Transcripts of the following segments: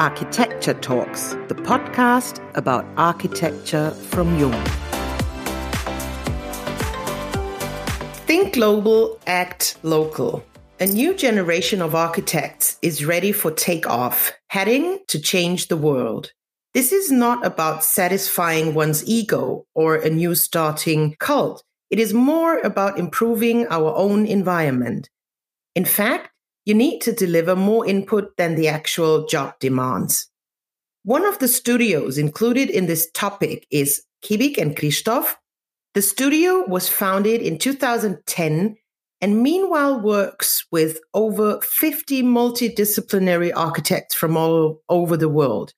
Architecture Talks, the podcast about architecture from Jung. Think global, act local. A new generation of architects is ready for takeoff, heading to change the world. This is not about satisfying one's ego or a new starting cult. It is more about improving our own environment. In fact, you need to deliver more input than the actual job demands. One of the studios included in this topic is Chybik and Kristof. The studio was founded in 2010 and meanwhile works with over 50 multidisciplinary architects from all over the world.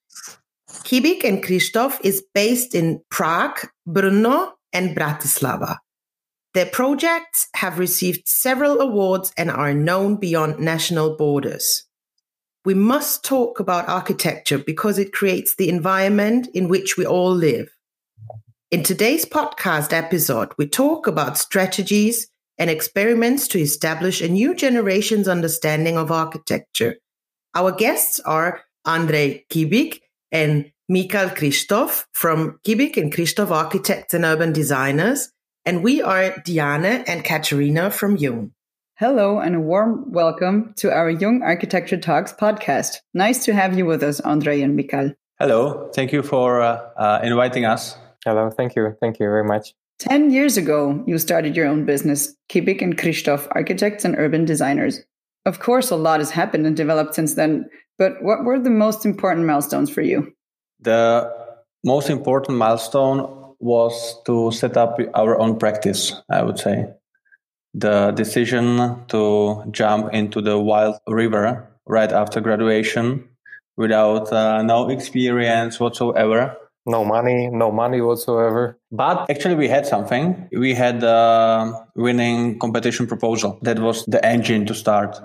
Chybik and Kristof is based in Prague, Brno, and Bratislava. Their projects have received several awards and are known beyond national borders. We must talk about architecture because it creates the environment in which we all live. In today's podcast episode, we talk about strategies and experiments to establish a new generation's understanding of architecture. Our guests are Andrej Chybik and Michal Kristof from Chybik and Kristof Architects and Urban Designers, and we are Diane and Katerina from Jung. Hello, and a warm welcome to our Jung Architecture Talks podcast. Nice to have you with us, Andre and Michal. Hello, thank you for uh, uh, inviting us. Hello, thank you. Thank you very much. 10 years ago, you started your own business, Chybik and Kristof, Architects and Urban Designers. Of course, a lot has happened and developed since then, but what were the most important milestones for you? The most important milestone was to set up our own practice, I would say. The decision to jump into the wild river right after graduation without uh, no experience whatsoever. No money, no money whatsoever. But actually, we had something. We had a winning competition proposal. That was the engine to start.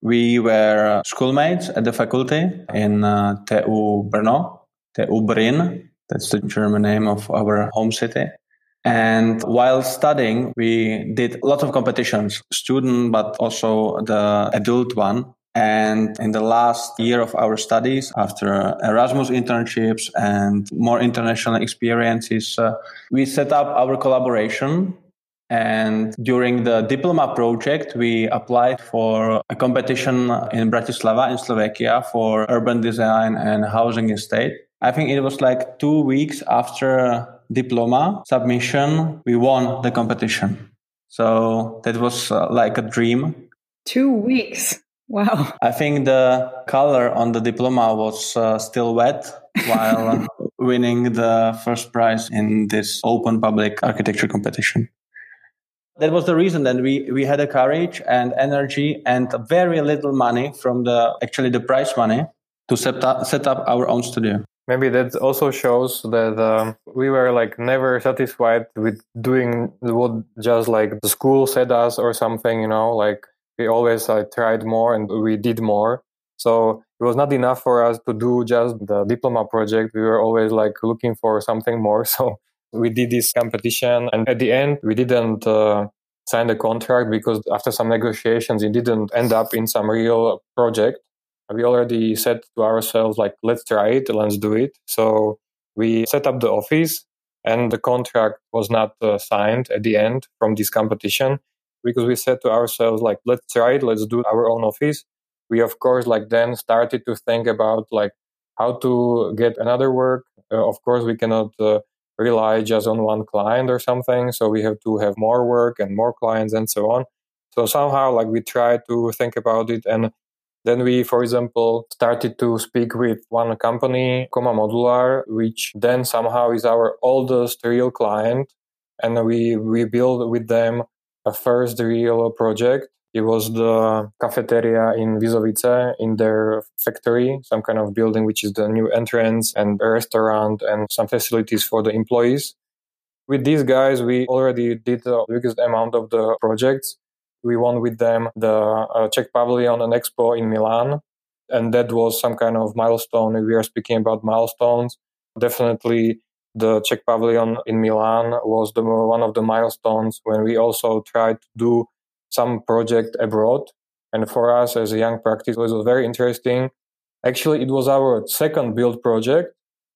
We were schoolmates at the faculty in uh, TU Brno, TU Brünn, that's the German name of our home city. And while studying, we did lots of competitions, student, but also the adult one. And in the last year of our studies, after Erasmus internships and more international experiences, uh, we set up our collaboration. And during the diploma project, we applied for a competition in Bratislava in Slovakia for urban design and housing estate. I think it was like two weeks after diploma submission, we won the competition. So that was uh, like a dream. Two weeks. Wow. I think the color on the diploma was uh, still wet while winning the first prize in this open public architecture competition. That was the reason that we, we had a courage and energy and very little money from the actually the prize money to set up, set up our own studio maybe that also shows that um, we were like never satisfied with doing what just like the school said us or something you know? Like we always uh, tried more and we did more. So it was not enough for us to do just the diploma project. We were always like looking for something more. So we did this competition and at the end we didn't uh, sign the contract because after some negotiations it didn't end up in some real project we already said to ourselves like let's try it let's do it. So we set up the office and the contract was not uh, signed at the end from this competition because we said to ourselves like let's try it let's do our own office. We of course like then started to think about like how to get another work. Uh, of course we cannot uh, rely just on one client or something so we have to have more work and more clients and so on. So somehow like we try to think about it and then we, for example, started to speak with one company, KOMA Modular, which then somehow is our oldest real client. And we, we built with them a first real project. It was the cafeteria in Vizovice in their factory, some kind of building, which is the new entrance and a restaurant and some facilities for the employees. With these guys, we already did the biggest amount of the projects we won with them the uh, Czech Pavilion and Expo in Milan. And that was some kind of milestone. We are speaking about milestones. Definitely the Czech Pavilion in Milan was the, one of the milestones when we also tried to do some project abroad. And for us as a young practice, it was very interesting Actually, it was our second build project,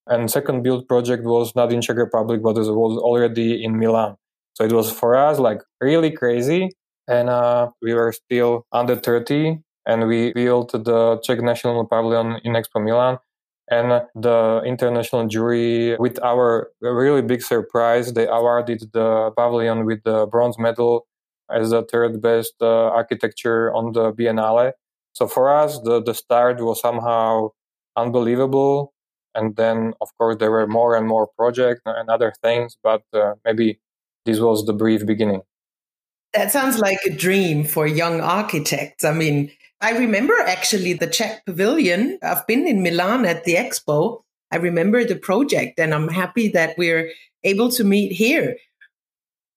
and second build project was not in Czech Republic, but it was already in Milan. So it was for us like really crazy, and uh, we were still under 30, and we built the Czech National Pavilion in Expo Milan. And the international jury, with our really big surprise, they awarded the pavilion with the bronze medal as the third best uh, architecture on the Biennale. So for us, the, the start was somehow unbelievable. And then, of course, there were more and more projects and other things, but uh, maybe this was the brief beginning. That sounds like a dream for young architects. I mean, I remember actually the Czech Pavilion. I've been in Milan at the expo. I remember the project, and I'm happy that we're able to meet here.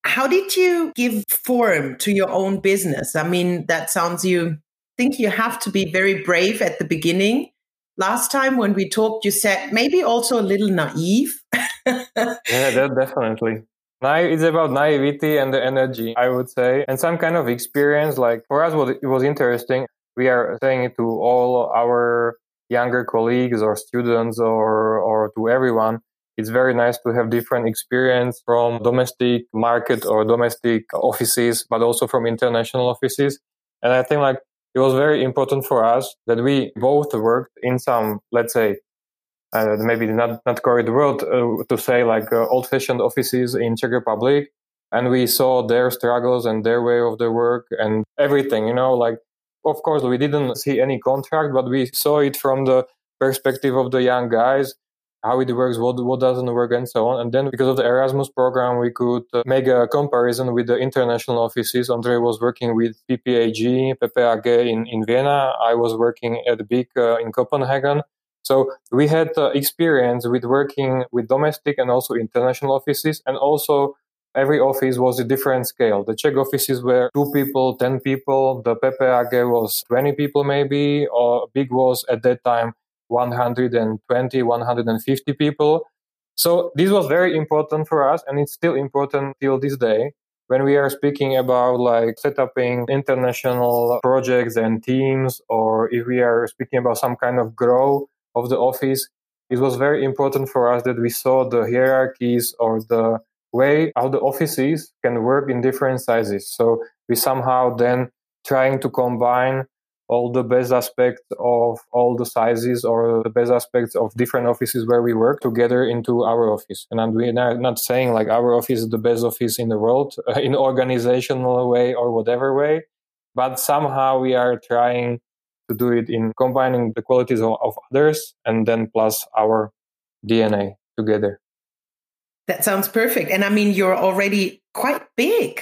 How did you give form to your own business? I mean, that sounds you think you have to be very brave at the beginning. Last time when we talked, you said maybe also a little naive. yeah, that definitely. It's about naivety and the energy, I would say, and some kind of experience. Like for us, what it was interesting. We are saying it to all our younger colleagues or students or or to everyone it's very nice to have different experience from domestic market or domestic offices, but also from international offices. And I think like it was very important for us that we both worked in some, let's say, uh, maybe not, not correct word uh, to say like uh, old fashioned offices in Czech Republic. And we saw their struggles and their way of their work and everything, you know, like, of course, we didn't see any contract, but we saw it from the perspective of the young guys how it works, what what doesn't work, and so on. And then because of the Erasmus program, we could uh, make a comparison with the international offices. Andre was working with PPAG, PPAG in, in Vienna. I was working at BIG uh, in Copenhagen. So we had uh, experience with working with domestic and also international offices, and also every office was a different scale. The Czech offices were two people, ten people. The PPAG was twenty people, maybe. Or BIG was at that time 120, 150 people. So this was very important for us, and it's still important till this day when we are speaking about like setting international projects and teams, or if we are speaking about some kind of grow of the office. It was very important for us that we saw the hierarchies or the way how the offices can work in different sizes. So we somehow then trying to combine all the best aspects of all the sizes or the best aspects of different offices where we work together into our office. And we're not saying like our office is the best office in the world in organizational way or whatever way, but somehow we are trying to do it in combining the qualities of, of others and then plus our DNA together. That sounds perfect. And I mean, you're already quite big.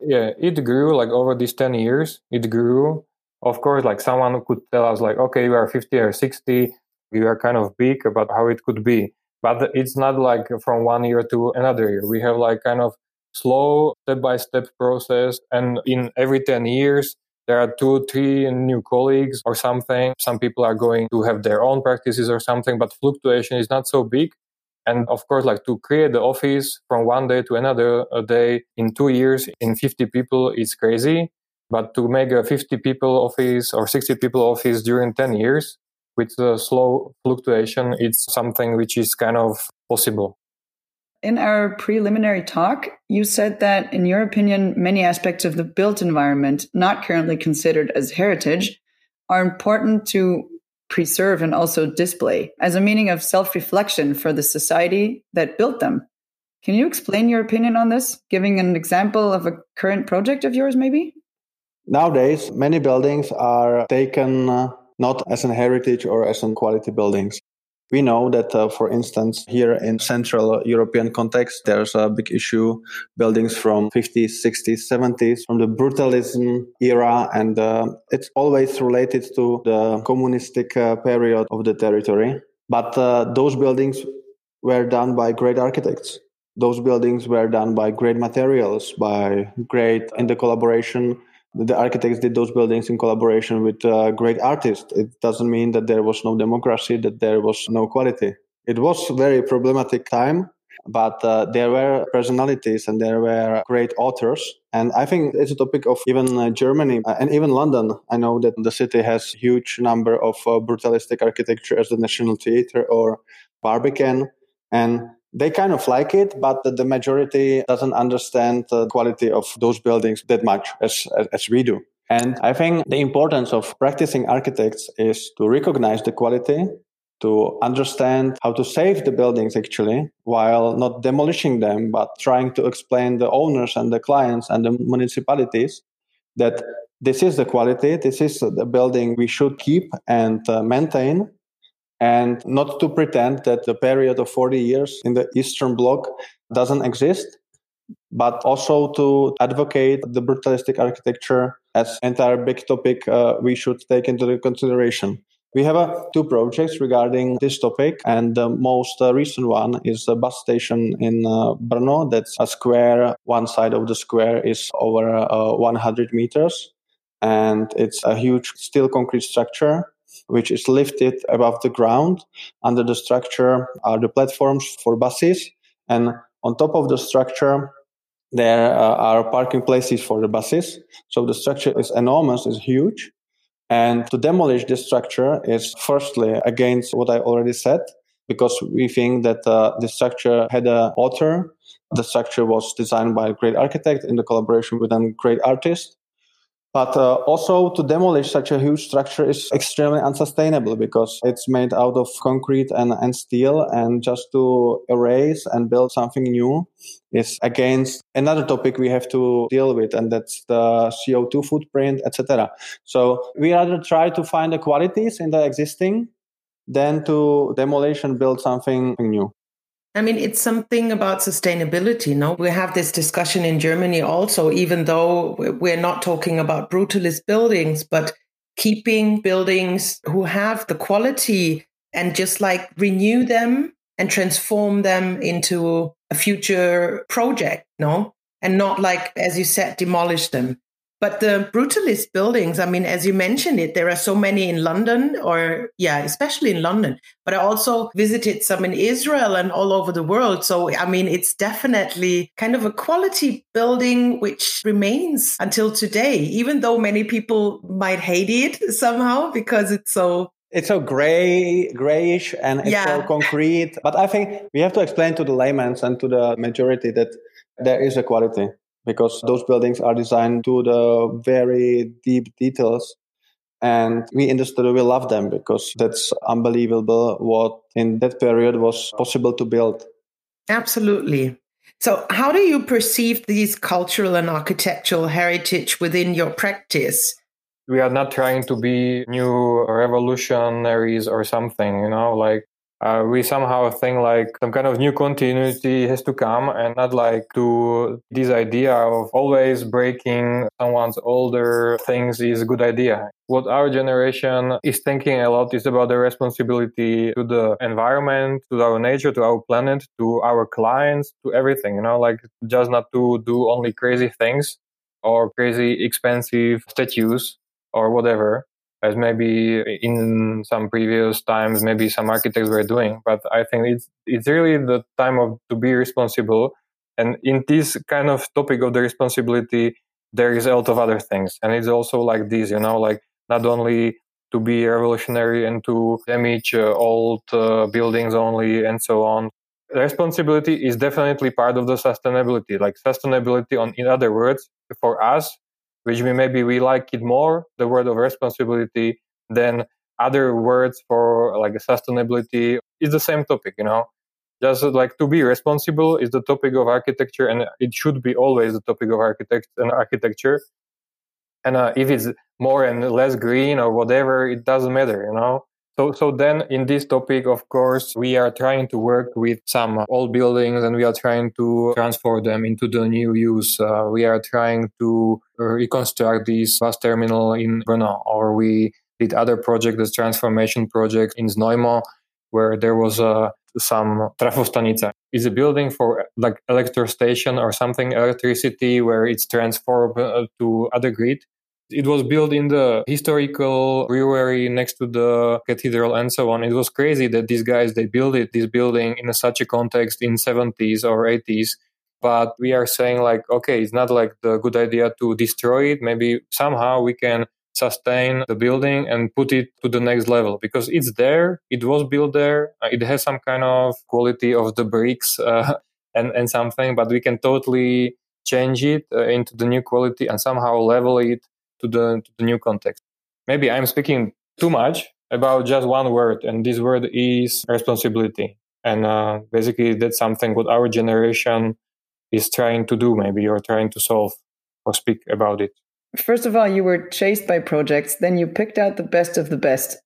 Yeah, it grew like over these 10 years. It grew of course, like someone could tell us, like, okay, you are 50 or 60, you are kind of big about how it could be. But it's not like from one year to another year. We have like kind of slow step by step process. And in every 10 years, there are two, three new colleagues or something. Some people are going to have their own practices or something, but fluctuation is not so big. And of course, like to create the office from one day to another day in two years in 50 people is crazy. But to make a 50 people office or 60 people office during 10 years with a slow fluctuation, it's something which is kind of possible. In our preliminary talk, you said that, in your opinion, many aspects of the built environment, not currently considered as heritage, are important to preserve and also display as a meaning of self reflection for the society that built them. Can you explain your opinion on this, giving an example of a current project of yours, maybe? Nowadays, many buildings are taken uh, not as an heritage or as an quality buildings. We know that, uh, for instance, here in Central European context, there's a big issue. Buildings from 50s, 60s, 70s, from the brutalism era, and uh, it's always related to the communistic uh, period of the territory. But uh, those buildings were done by great architects. Those buildings were done by great materials, by great in the collaboration the architects did those buildings in collaboration with uh, great artists. It doesn't mean that there was no democracy, that there was no quality. It was very problematic time, but uh, there were personalities and there were great authors. And I think it's a topic of even uh, Germany uh, and even London. I know that the city has huge number of uh, brutalistic architecture as the National Theatre or Barbican. And they kind of like it, but the majority doesn't understand the quality of those buildings that much as, as, as we do. And I think the importance of practicing architects is to recognize the quality to understand how to save the buildings actually while not demolishing them but trying to explain the owners and the clients and the municipalities that this is the quality this is the building we should keep and uh, maintain and not to pretend that the period of 40 years in the eastern bloc doesn't exist but also to advocate the brutalistic architecture as entire big topic uh, we should take into consideration we have uh, two projects regarding this topic, and the most uh, recent one is a bus station in uh, Brno. That's a square. One side of the square is over uh, 100 meters, and it's a huge steel concrete structure which is lifted above the ground. Under the structure are the platforms for buses, and on top of the structure there uh, are parking places for the buses. So the structure is enormous, is huge. And to demolish this structure is firstly against what I already said, because we think that uh, the structure had a author. The structure was designed by a great architect in the collaboration with a great artist. But uh, also to demolish such a huge structure is extremely unsustainable because it's made out of concrete and, and steel. And just to erase and build something new is against another topic we have to deal with, and that's the CO2 footprint, etc. So we rather try to find the qualities in the existing than to demolish and build something new. I mean, it's something about sustainability. No, we have this discussion in Germany also, even though we're not talking about brutalist buildings, but keeping buildings who have the quality and just like renew them and transform them into a future project, no? And not like, as you said, demolish them. But the brutalist buildings, I mean, as you mentioned it, there are so many in London, or yeah, especially in London. But I also visited some in Israel and all over the world. So, I mean, it's definitely kind of a quality building which remains until today, even though many people might hate it somehow because it's so it's so gray, grayish, and it's yeah. so concrete. But I think we have to explain to the laymen and to the majority that there is a quality because uh, those buildings are designed to the very deep details. And we in the studio we love them because that's unbelievable what in that period was possible to build. Absolutely. So, how do you perceive these cultural and architectural heritage within your practice? We are not trying to be new revolutionaries or something, you know, like uh, we somehow think like some kind of new continuity has to come and not like to this idea of always breaking someone's older things is a good idea. What our generation is thinking a lot is about the responsibility to the environment, to our nature, to our planet, to our clients, to everything, you know, like just not to do only crazy things or crazy expensive statues or whatever as maybe in some previous times maybe some architects were doing but i think it's it's really the time of to be responsible. And in this kind of topic of the responsibility there is a lot of other things. And it's also like this you know like not only to be revolutionary and to damage uh, old uh, buildings only and so on. Responsibility is definitely part of the sustainability like sustainability on in other words for us which we maybe we like it more, the word of responsibility, than other words for like sustainability is the same topic, you know. Just like to be responsible is the topic of architecture, and it should be always the topic of architect and architecture. And uh, if it's more and less green or whatever, it doesn't matter, you know. So, so then in this topic, of course, we are trying to work with some old buildings and we are trying to transform them into the new use. Uh, we are trying to reconstruct this bus terminal in Brno, or we did other projects, this transformation project in Znojmo, where there was uh, some trafostanica. It's a building for like electro station or something, electricity, where it's transformed uh, to other grid it was built in the historical brewery next to the cathedral and so on. It was crazy that these guys they built it this building in such a context in 70s or 80s but we are saying like, okay, it's not like the good idea to destroy it. Maybe somehow we can sustain the building and put it to the next level because it's there. It was built there. It has some kind of quality of the bricks uh, and, and something, but we can totally change it uh, into the new quality and somehow level it to the, to the new context. Maybe I'm speaking too much about just one word, and this word is responsibility. And uh, basically, that's something what our generation is trying to do, maybe, or trying to solve or speak about it. First of all, you were chased by projects, then you picked out the best of the best.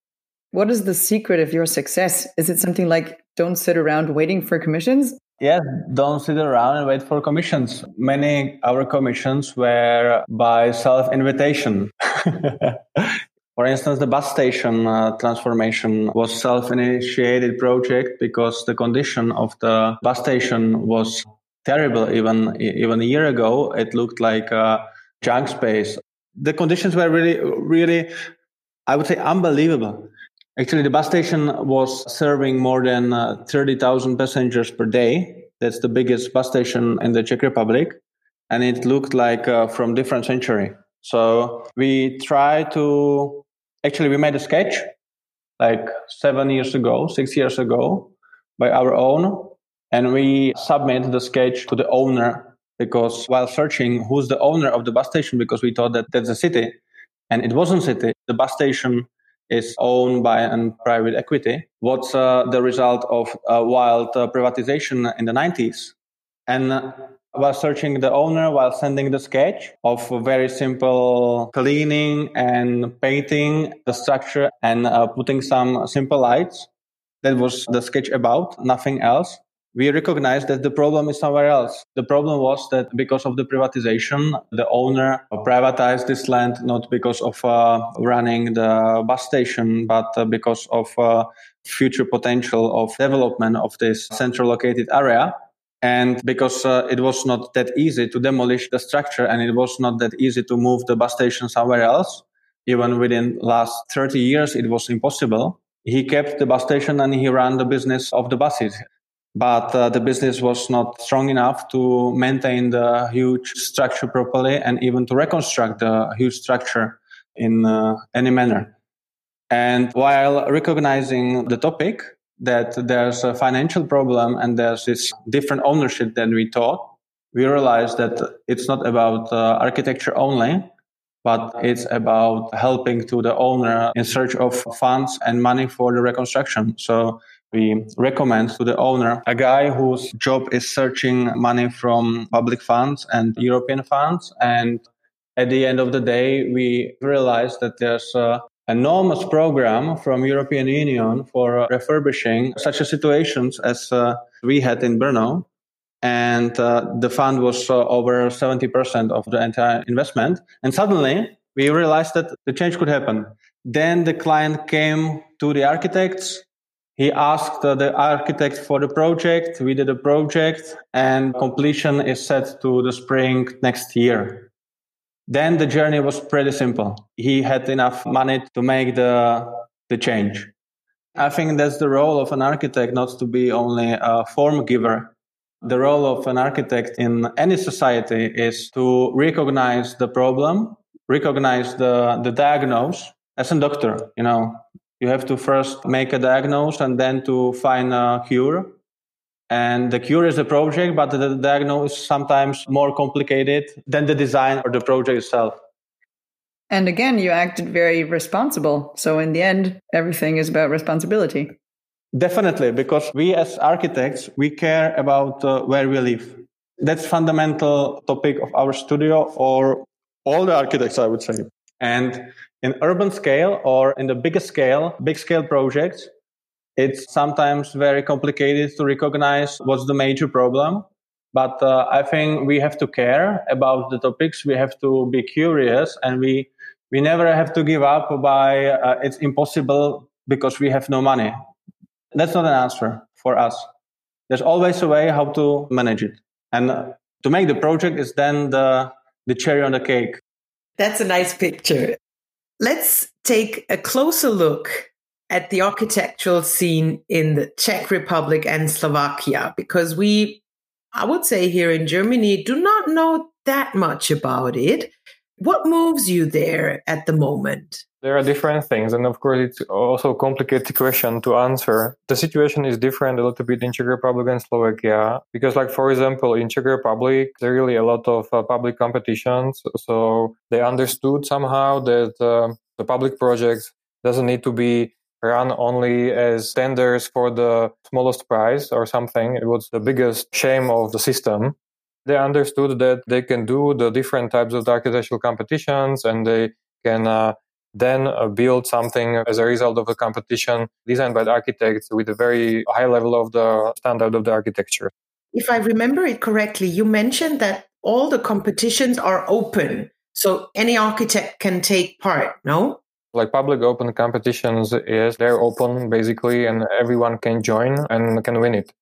What is the secret of your success? Is it something like don't sit around waiting for commissions? Yes, don't sit around and wait for commissions. Many our commissions were by self invitation. for instance, the bus station uh, transformation was self-initiated project because the condition of the bus station was terrible. Even even a year ago, it looked like a junk space. The conditions were really, really, I would say, unbelievable. Actually, the bus station was serving more than uh, 30,000 passengers per day. That's the biggest bus station in the Czech Republic. And it looked like uh, from different century. So we try to, actually, we made a sketch like seven years ago, six years ago by our own. And we submit the sketch to the owner because while searching who's the owner of the bus station, because we thought that that's a city and it wasn't city, the bus station is owned by a private equity. What's uh, the result of uh, wild uh, privatization in the 90s? And uh, while searching the owner, while sending the sketch of very simple cleaning and painting the structure and uh, putting some simple lights, that was the sketch about, nothing else we recognized that the problem is somewhere else. The problem was that because of the privatization, the owner privatized this land not because of uh, running the bus station, but uh, because of uh, future potential of development of this central located area. And because uh, it was not that easy to demolish the structure and it was not that easy to move the bus station somewhere else, even within last 30 years, it was impossible. He kept the bus station and he ran the business of the buses but uh, the business was not strong enough to maintain the huge structure properly and even to reconstruct the huge structure in uh, any manner. And while recognizing the topic that there's a financial problem and there's this different ownership than we thought, we realized that it's not about uh, architecture only, but it's about helping to the owner in search of funds and money for the reconstruction. So we recommend to the owner a guy whose job is searching money from public funds and European funds. And at the end of the day, we realized that there's a enormous program from European Union for refurbishing such situations as uh, we had in Brno. And uh, the fund was uh, over 70% of the entire investment. And suddenly we realized that the change could happen. Then the client came to the architects he asked the architect for the project. We did a project and completion is set to the spring next year. Then the journey was pretty simple. He had enough money to make the, the change. I think that's the role of an architect, not to be only a form giver. The role of an architect in any society is to recognize the problem, recognize the, the diagnose as a doctor, you know, you have to first make a diagnosis and then to find a cure. And the cure is the project, but the diagnosis is sometimes more complicated than the design or the project itself. And again, you acted very responsible. So in the end, everything is about responsibility. Definitely, because we as architects, we care about uh, where we live. That's fundamental topic of our studio or all the architects, I would say. And in urban scale or in the bigger scale, big scale projects, it's sometimes very complicated to recognize what's the major problem. But uh, I think we have to care about the topics. We have to be curious and we, we never have to give up by uh, it's impossible because we have no money. That's not an answer for us. There's always a way how to manage it. And to make the project is then the, the cherry on the cake. That's a nice picture. Let's take a closer look at the architectural scene in the Czech Republic and Slovakia because we I would say here in Germany, do not know that much about it. What moves you there at the moment? There are different things, and of course, it's also a complicated question to answer. The situation is different a little bit in Czech Republic and Slovakia because, like for example, in Czech Republic, there really a lot of uh, public competitions. So they understood somehow that uh, the public projects doesn't need to be run only as tenders for the smallest price or something. It was the biggest shame of the system. They understood that they can do the different types of architectural competitions and they can uh, then uh, build something as a result of the competition designed by the architects with a very high level of the standard of the architecture. If I remember it correctly, you mentioned that all the competitions are open. So any architect can take part, no? like public open competitions is they're open basically and everyone can join and can win it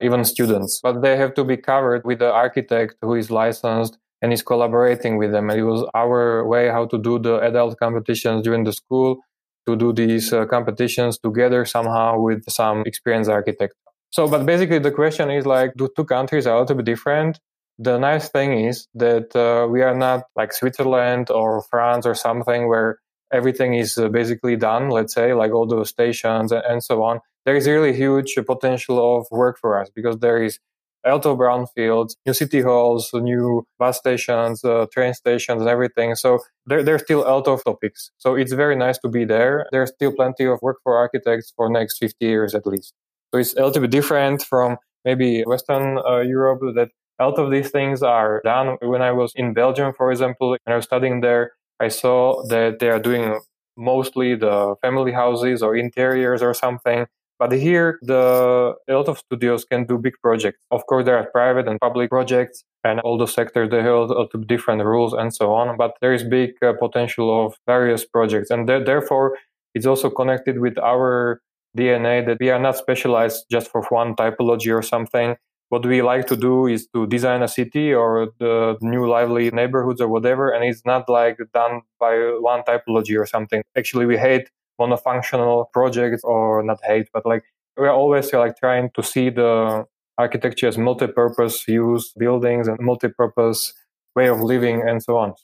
even students but they have to be covered with the architect who is licensed and is collaborating with them. And it was our way how to do the adult competitions during the school to do these uh, competitions together somehow with some experienced architect. So but basically the question is like do two countries are a little bit different? The nice thing is that uh, we are not like switzerland or france or something where everything is uh, basically done, let's say, like all those stations and so on, there is really huge potential of work for us because there is a lot of brownfields, new city halls, new bus stations, uh, train stations, and everything. So there, there's still a of topics. So it's very nice to be there. There's still plenty of work for architects for next 50 years at least. So it's a little bit different from maybe Western uh, Europe that a lot of these things are done. When I was in Belgium, for example, and I was studying there, I saw that they are doing mostly the family houses or interiors or something. But here, the a lot of studios can do big projects. Of course, there are private and public projects, and all the sectors they have a lot of different rules and so on. But there is big uh, potential of various projects, and th- therefore, it's also connected with our DNA that we are not specialized just for one typology or something what we like to do is to design a city or the new lively neighborhoods or whatever and it's not like done by one typology or something actually we hate monofunctional projects or not hate but like we're always like trying to see the architecture as multi-purpose use buildings and multi-purpose way of living and so on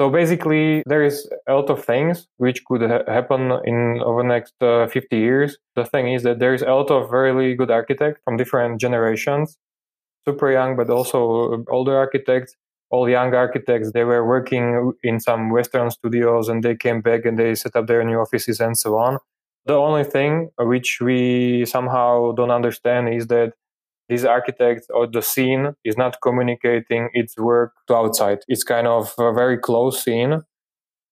so basically, there is a lot of things which could ha- happen in over the next uh, 50 years. The thing is that there is a lot of really good architects from different generations, super young, but also older architects. All young architects, they were working in some Western studios and they came back and they set up their new offices and so on. The only thing which we somehow don't understand is that this architect or the scene is not communicating its work to outside. It's kind of a very close scene.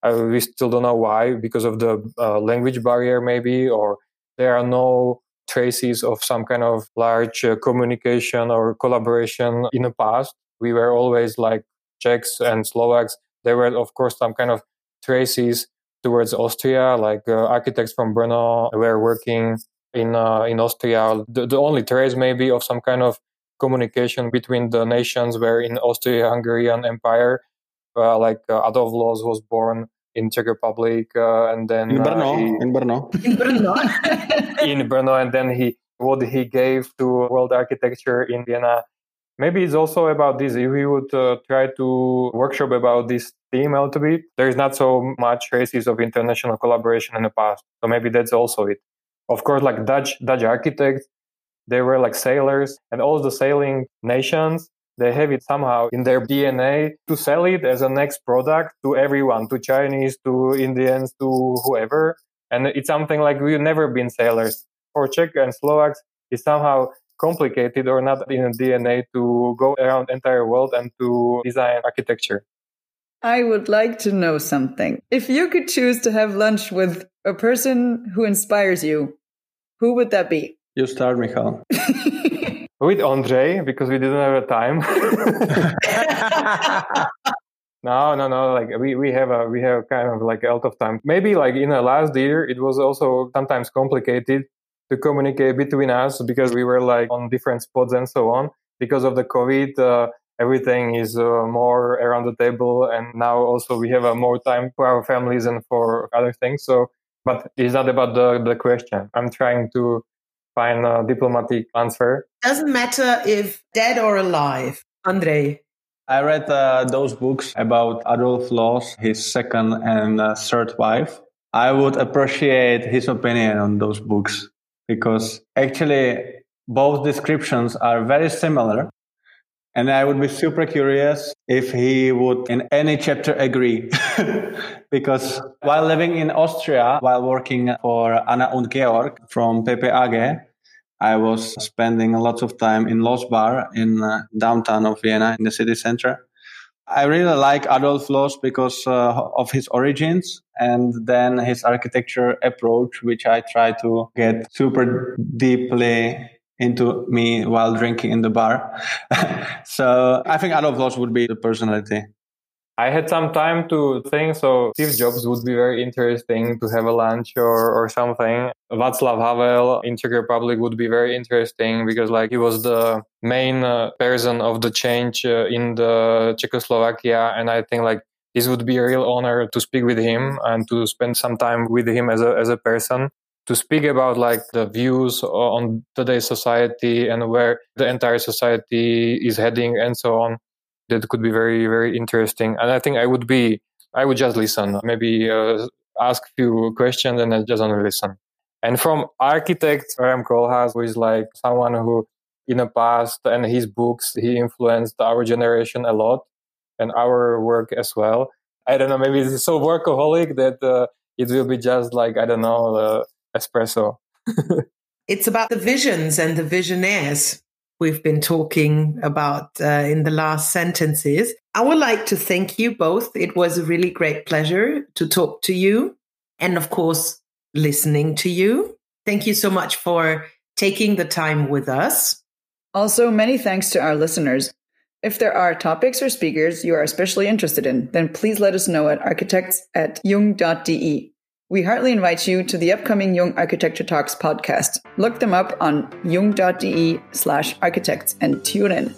Uh, we still don't know why, because of the uh, language barrier, maybe, or there are no traces of some kind of large uh, communication or collaboration in the past. We were always like Czechs and Slovaks. There were, of course, some kind of traces towards Austria, like uh, architects from Brno were working in uh, in Austria. The, the only trace maybe of some kind of communication between the nations were in Austria-Hungarian Empire, uh, like uh, Adolf Loos was born in Czech Republic, uh, and then in Brno, he, in Brno, in Brno, in Brno, and then he what he gave to world architecture in Vienna. Maybe it's also about this. If we would uh, try to workshop about this theme a little bit, there is not so much traces of international collaboration in the past. So maybe that's also it of course, like Dutch Dutch architects, they were like sailors, and all the sailing nations they have it somehow in their DNA to sell it as a next product to everyone, to Chinese, to Indians, to whoever. And it's something like we've never been sailors. For Czech and Slovaks, it's somehow complicated or not in the DNA to go around entire world and to design architecture. I would like to know something. If you could choose to have lunch with a person who inspires you, who would that be? You start, Michal. With Andre, because we didn't have a time. no, no, no. Like we, we have a we have kind of like out of time. Maybe like in the last year, it was also sometimes complicated to communicate between us because we were like on different spots and so on because of the COVID. Uh, everything is uh, more around the table, and now also we have uh, more time for our families and for other things. So but it's not about the, the question. I'm trying to find uh, diplomatic answer. Doesn't matter if dead or alive. Andrei. I read uh, those books about Adolf Loos, his second and uh, third wife. I would appreciate his opinion on those books because actually both descriptions are very similar. And I would be super curious if he would in any chapter agree. because while living in Austria, while working for Anna und Georg from PPAG, I was spending a lot of time in Bar in uh, downtown of Vienna in the city center. I really like Adolf Loos because uh, of his origins and then his architecture approach, which I try to get super deeply into me while drinking in the bar. so I think Adolf Loos would be the personality. I had some time to think, so Steve Jobs would be very interesting to have a lunch or, or something. Václav Havel in Czech Republic would be very interesting because like he was the main uh, person of the change uh, in the Czechoslovakia. And I think like this would be a real honor to speak with him and to spend some time with him as a, as a person to speak about like the views on today's society and where the entire society is heading and so on that could be very very interesting. And i think i would be i would just listen maybe uh, ask few questions and I just only listen. And from architect Rem Koolhaas, who is like someone who in the past and his books he influenced our generation a lot and our work as well. I don't know maybe it's so workaholic that uh, it will be just like i don't know uh, espresso. It's about the visions and the visionaires we've been talking about uh, in the last sentences. I would like to thank you both. It was a really great pleasure to talk to you and, of course, listening to you. Thank you so much for taking the time with us. Also, many thanks to our listeners. If there are topics or speakers you are especially interested in, then please let us know at architects at jung.de. We heartily invite you to the upcoming Jung Architecture Talks podcast. Look them up on jung.de slash architects and tune in.